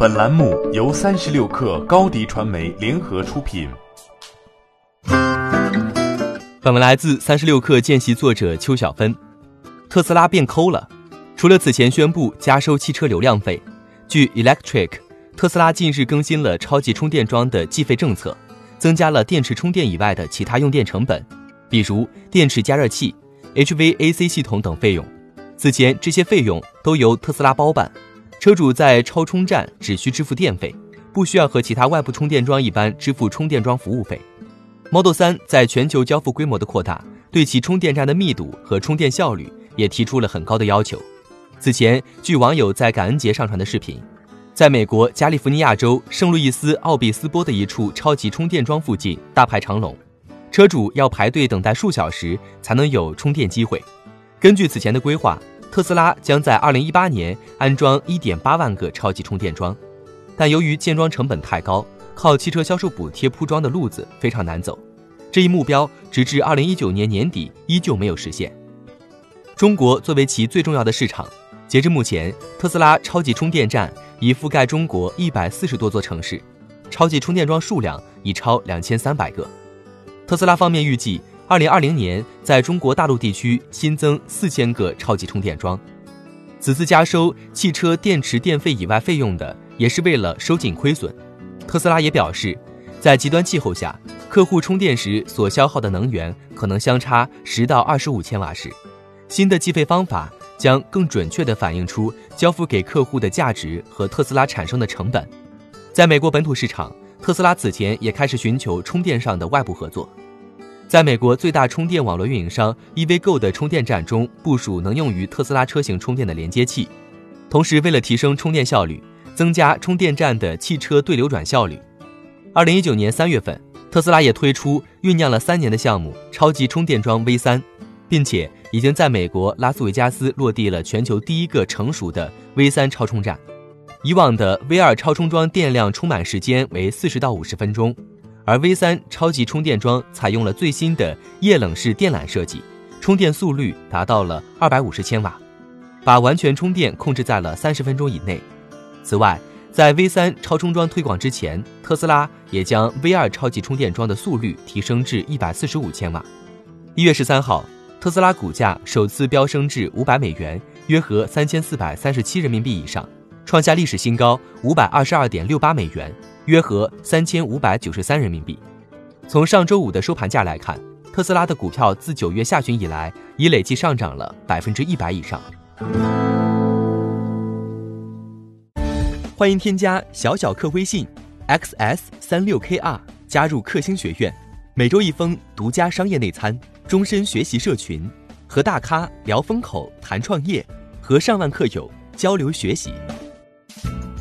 本栏目由三十六氪高低传媒联合出品。本文来自三十六氪见习作者邱小芬。特斯拉变抠了，除了此前宣布加收汽车流量费，据 Electric，特斯拉近日更新了超级充电桩的计费政策，增加了电池充电以外的其他用电成本，比如电池加热器、HVAC 系统等费用。此前这些费用都由特斯拉包办，车主在超充站只需支付电费，不需要和其他外部充电桩一般支付充电桩服务费。Model 3在全球交付规模的扩大，对其充电站的密度和充电效率也提出了很高的要求。此前，据网友在感恩节上传的视频，在美国加利福尼亚州圣路易斯奥比斯波的一处超级充电桩附近大排长龙，车主要排队等待数小时才能有充电机会。根据此前的规划，特斯拉将在2018年安装1.8万个超级充电桩，但由于建桩成本太高，靠汽车销售补贴铺装的路子非常难走。这一目标直至2019年年底依旧没有实现。中国作为其最重要的市场，截至目前，特斯拉超级充电站已覆盖中国140多座城市，超级充电桩数量已超2300个。特斯拉方面预计。二零二零年，在中国大陆地区新增四千个超级充电桩。此次加收汽车电池电费以外费用的，也是为了收紧亏损。特斯拉也表示，在极端气候下，客户充电时所消耗的能源可能相差十到二十五千瓦时。新的计费方法将更准确地反映出交付给客户的价值和特斯拉产生的成本。在美国本土市场，特斯拉此前也开始寻求充电上的外部合作。在美国最大充电网络运营商 EVgo 的充电站中部署能用于特斯拉车型充电的连接器，同时为了提升充电效率，增加充电站的汽车对流转效率，二零一九年三月份，特斯拉也推出酝酿了三年的项目——超级充电桩 V 三，并且已经在美国拉斯维加斯落地了全球第一个成熟的 V 三超充站。以往的 V 二超充桩电量充满时间为四十到五十分钟。而 V 三超级充电桩采用了最新的液冷式电缆设计，充电速率达到了二百五十千瓦，把完全充电控制在了三十分钟以内。此外，在 V 三超充桩推广之前，特斯拉也将 V 二超级充电桩的速率提升至一百四十五千瓦。一月十三号，特斯拉股价首次飙升至五百美元，约合三千四百三十七人民币以上，创下历史新高五百二十二点六八美元。约合三千五百九十三人民币。从上周五的收盘价来看，特斯拉的股票自九月下旬以来已累计上涨了百分之一百以上。欢迎添加小小客微信，xs 三六 kr，加入克星学院，每周一封独家商业内参，终身学习社群，和大咖聊风口、谈创业，和上万客友交流学习。